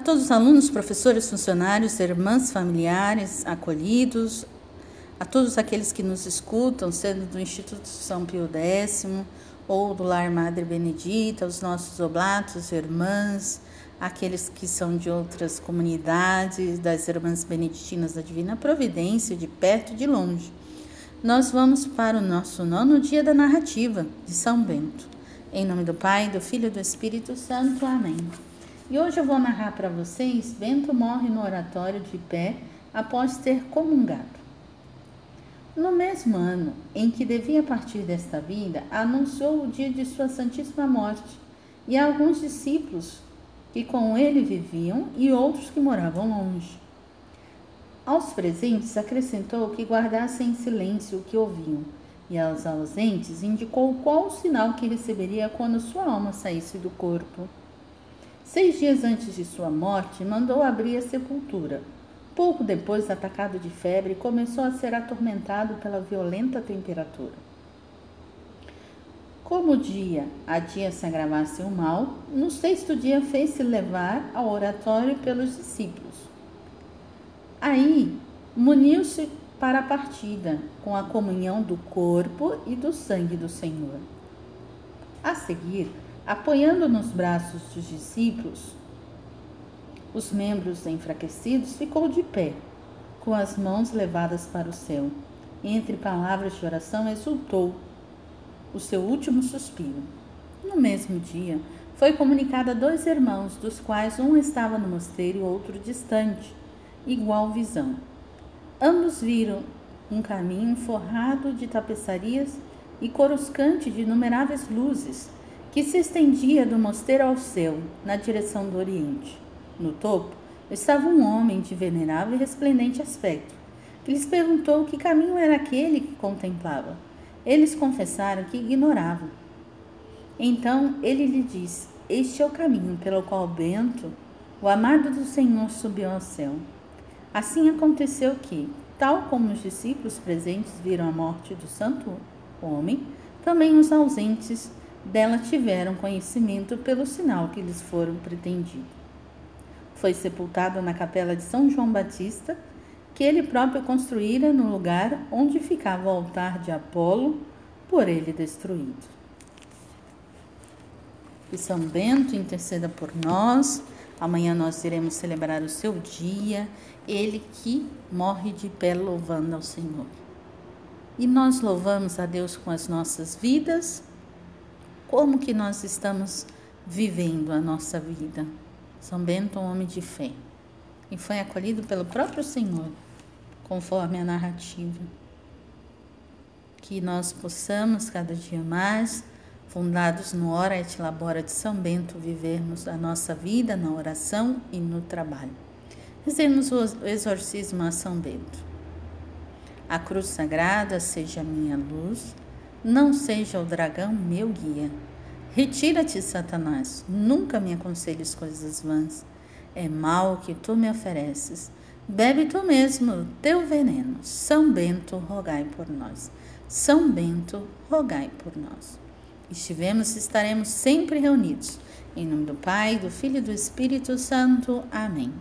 A todos os alunos, professores, funcionários, irmãs, familiares, acolhidos, a todos aqueles que nos escutam, sendo do Instituto São Pio X ou do Lar Madre Benedita, os nossos oblatos, irmãs, aqueles que são de outras comunidades, das Irmãs Beneditinas da Divina Providência, de perto e de longe. Nós vamos para o nosso nono dia da narrativa de São Bento. Em nome do Pai, do Filho e do Espírito Santo. Amém. E hoje eu vou narrar para vocês: Bento morre no oratório de pé após ter comungado. No mesmo ano em que devia partir desta vida, anunciou o dia de sua Santíssima Morte, e alguns discípulos que com ele viviam e outros que moravam longe. Aos presentes acrescentou que guardassem em silêncio o que ouviam, e aos ausentes indicou qual o sinal que receberia quando sua alma saísse do corpo. Seis dias antes de sua morte, mandou abrir a sepultura. Pouco depois, atacado de febre, começou a ser atormentado pela violenta temperatura. Como dia a dia se agravasse o mal, no sexto dia fez-se levar ao oratório pelos discípulos. Aí muniu-se para a partida, com a comunhão do corpo e do sangue do Senhor. A seguir, apoiando nos braços dos discípulos, os membros enfraquecidos, ficou de pé, com as mãos levadas para o céu. Entre palavras de oração, exultou o seu último suspiro. No mesmo dia, foi comunicado a dois irmãos, dos quais um estava no mosteiro e outro distante, igual visão. Ambos viram um caminho forrado de tapeçarias e coruscante de inumeráveis luzes, que se estendia do mosteiro ao céu, na direção do oriente. No topo estava um homem de venerável e resplendente aspecto, que lhes perguntou que caminho era aquele que contemplava. Eles confessaram que ignoravam. Então ele lhe disse: Este é o caminho pelo qual Bento, o amado do Senhor, subiu ao céu. Assim aconteceu que, tal como os discípulos presentes viram a morte do santo homem, também os ausentes dela tiveram conhecimento pelo sinal que lhes foram pretendido. Foi sepultado na capela de São João Batista que ele próprio construíra no lugar onde ficava o altar de Apolo, por ele destruído. E São Bento interceda por nós. Amanhã nós iremos celebrar o seu dia, ele que morre de pé louvando ao Senhor. E nós louvamos a Deus com as nossas vidas. Como que nós estamos vivendo a nossa vida? São Bento, um homem de fé, e foi acolhido pelo próprio Senhor conforme a narrativa. Que nós possamos cada dia mais, fundados no Ora et Labora de São Bento, vivermos a nossa vida na oração e no trabalho. Rezemos o exorcismo a São Bento. A cruz sagrada seja minha luz, não seja o dragão meu guia. Retira-te, Satanás, nunca me aconselhes coisas vãs. É mal que tu me ofereces Bebe tu mesmo teu veneno. São Bento, rogai por nós. São Bento, rogai por nós. Estivemos e estaremos sempre reunidos. Em nome do Pai, do Filho e do Espírito Santo. Amém.